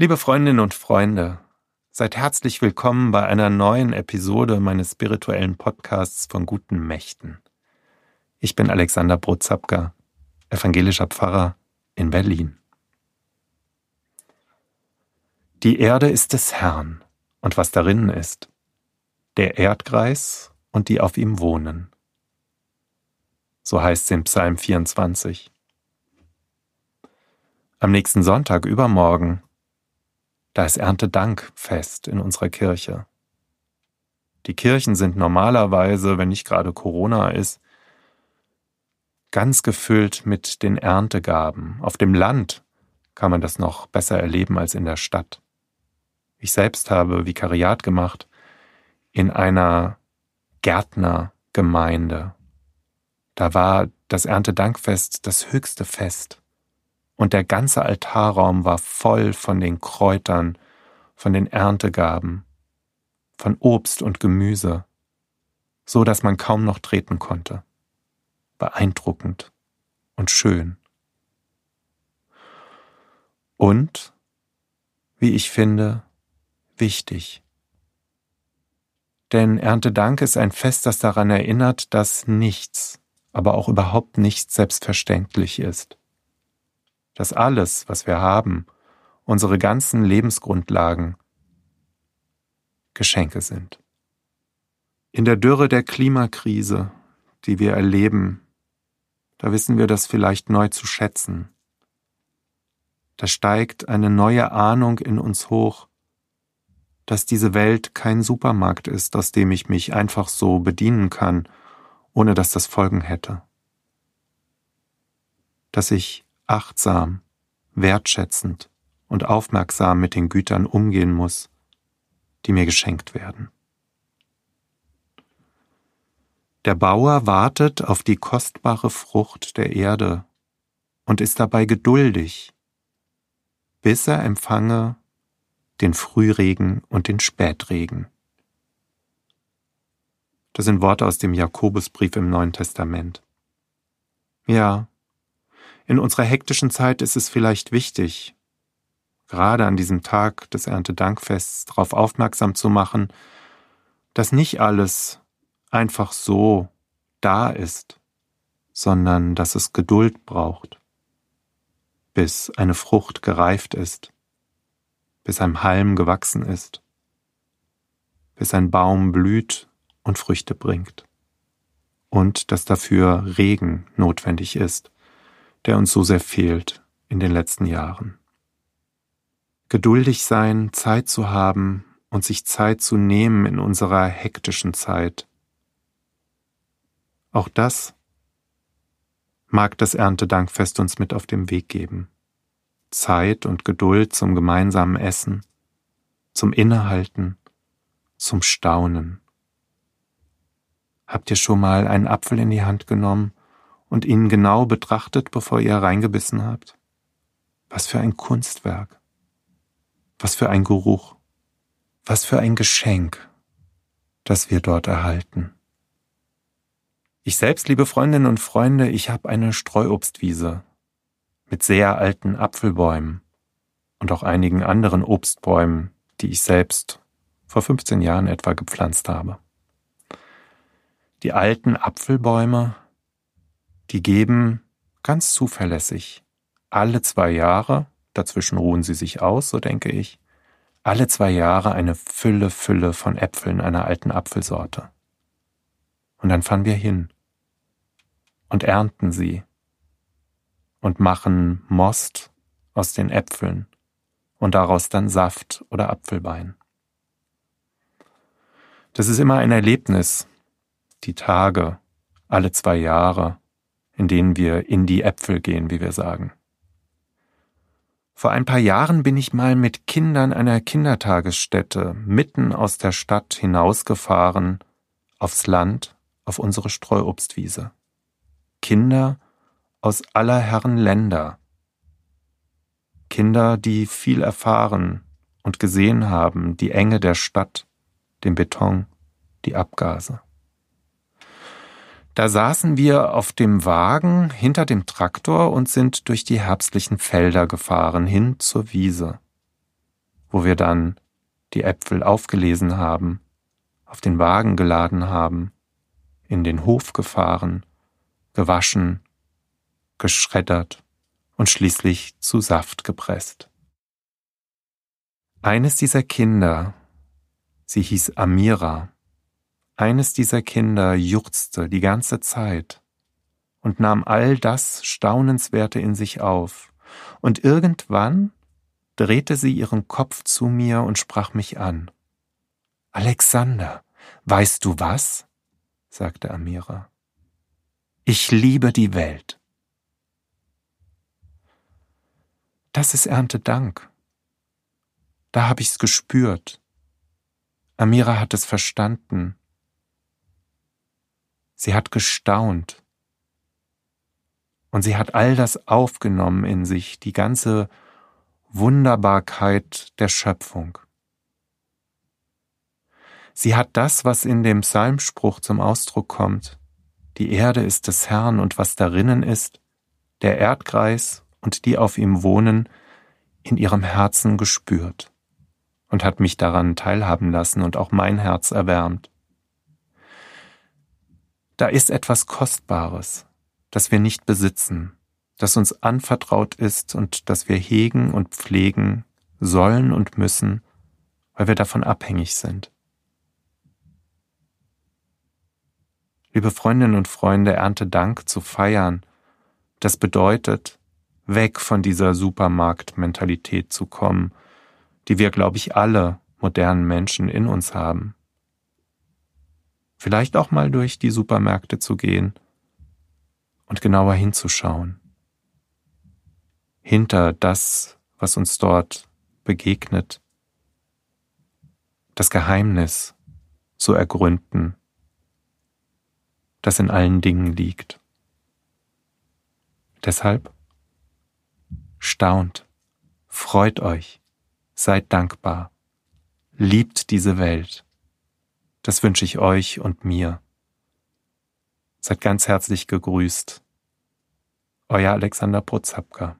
Liebe Freundinnen und Freunde, seid herzlich willkommen bei einer neuen Episode meines spirituellen Podcasts von guten Mächten. Ich bin Alexander Brotzapka, evangelischer Pfarrer in Berlin. Die Erde ist des Herrn und was darin ist, der Erdkreis und die auf ihm wohnen. So heißt es in Psalm 24. Am nächsten Sonntag übermorgen da ist Erntedankfest in unserer Kirche. Die Kirchen sind normalerweise, wenn nicht gerade Corona ist, ganz gefüllt mit den Erntegaben. Auf dem Land kann man das noch besser erleben als in der Stadt. Ich selbst habe Vikariat gemacht in einer Gärtnergemeinde. Da war das Erntedankfest das höchste Fest und der ganze Altarraum war voll von den Kräutern, von den Erntegaben, von Obst und Gemüse, so dass man kaum noch treten konnte. Beeindruckend und schön. Und, wie ich finde, wichtig. Denn Erntedank ist ein Fest, das daran erinnert, dass nichts, aber auch überhaupt nichts selbstverständlich ist dass alles, was wir haben, unsere ganzen Lebensgrundlagen, Geschenke sind. In der Dürre der Klimakrise, die wir erleben, da wissen wir das vielleicht neu zu schätzen. Da steigt eine neue Ahnung in uns hoch, dass diese Welt kein Supermarkt ist, aus dem ich mich einfach so bedienen kann, ohne dass das Folgen hätte. Dass ich achtsam, wertschätzend und aufmerksam mit den Gütern umgehen muss, die mir geschenkt werden. Der Bauer wartet auf die kostbare Frucht der Erde und ist dabei geduldig, bis er empfange den Frühregen und den Spätregen. Das sind Worte aus dem Jakobusbrief im Neuen Testament. Ja, in unserer hektischen Zeit ist es vielleicht wichtig, gerade an diesem Tag des Erntedankfests darauf aufmerksam zu machen, dass nicht alles einfach so da ist, sondern dass es Geduld braucht, bis eine Frucht gereift ist, bis ein Halm gewachsen ist, bis ein Baum blüht und Früchte bringt, und dass dafür Regen notwendig ist, der uns so sehr fehlt in den letzten Jahren. Geduldig sein, Zeit zu haben und sich Zeit zu nehmen in unserer hektischen Zeit. Auch das mag das Erntedankfest uns mit auf den Weg geben. Zeit und Geduld zum gemeinsamen Essen, zum Innehalten, zum Staunen. Habt ihr schon mal einen Apfel in die Hand genommen und ihn genau betrachtet, bevor ihr reingebissen habt? Was für ein Kunstwerk. Was für ein Geruch. Was für ein Geschenk, das wir dort erhalten. Ich selbst, liebe Freundinnen und Freunde, ich habe eine Streuobstwiese mit sehr alten Apfelbäumen und auch einigen anderen Obstbäumen, die ich selbst vor 15 Jahren etwa gepflanzt habe. Die alten Apfelbäume die geben ganz zuverlässig alle zwei Jahre, dazwischen ruhen sie sich aus, so denke ich, alle zwei Jahre eine Fülle, Fülle von Äpfeln einer alten Apfelsorte. Und dann fahren wir hin und ernten sie und machen Most aus den Äpfeln und daraus dann Saft oder Apfelbein. Das ist immer ein Erlebnis, die Tage, alle zwei Jahre, in denen wir in die Äpfel gehen, wie wir sagen. Vor ein paar Jahren bin ich mal mit Kindern einer Kindertagesstätte mitten aus der Stadt hinausgefahren aufs Land, auf unsere Streuobstwiese. Kinder aus aller Herren Länder. Kinder, die viel erfahren und gesehen haben, die Enge der Stadt, den Beton, die Abgase. Da saßen wir auf dem Wagen hinter dem Traktor und sind durch die herbstlichen Felder gefahren hin zur Wiese. wo wir dann die Äpfel aufgelesen haben, auf den Wagen geladen haben, in den Hof gefahren, gewaschen, geschreddert und schließlich zu Saft gepresst. Eines dieser Kinder, sie hieß Amira, eines dieser Kinder juchzte die ganze Zeit und nahm all das Staunenswerte in sich auf, und irgendwann drehte sie ihren Kopf zu mir und sprach mich an. Alexander, weißt du was? sagte Amira. Ich liebe die Welt. Das ist Erntedank. Da habe ich's gespürt. Amira hat es verstanden. Sie hat gestaunt. Und sie hat all das aufgenommen in sich, die ganze Wunderbarkeit der Schöpfung. Sie hat das, was in dem Psalmspruch zum Ausdruck kommt. Die Erde ist des Herrn und was darinnen ist, der Erdkreis und die auf ihm wohnen, in ihrem Herzen gespürt und hat mich daran teilhaben lassen und auch mein Herz erwärmt. Da ist etwas Kostbares, das wir nicht besitzen, das uns anvertraut ist und das wir hegen und pflegen sollen und müssen, weil wir davon abhängig sind. liebe Freundinnen und Freunde, Erntedank zu feiern, das bedeutet, weg von dieser Supermarktmentalität zu kommen, die wir, glaube ich, alle modernen Menschen in uns haben. Vielleicht auch mal durch die Supermärkte zu gehen und genauer hinzuschauen. Hinter das, was uns dort begegnet, das Geheimnis zu ergründen das in allen Dingen liegt. Deshalb staunt, freut euch, seid dankbar, liebt diese Welt. Das wünsche ich euch und mir. Seid ganz herzlich gegrüßt. Euer Alexander Prozapka.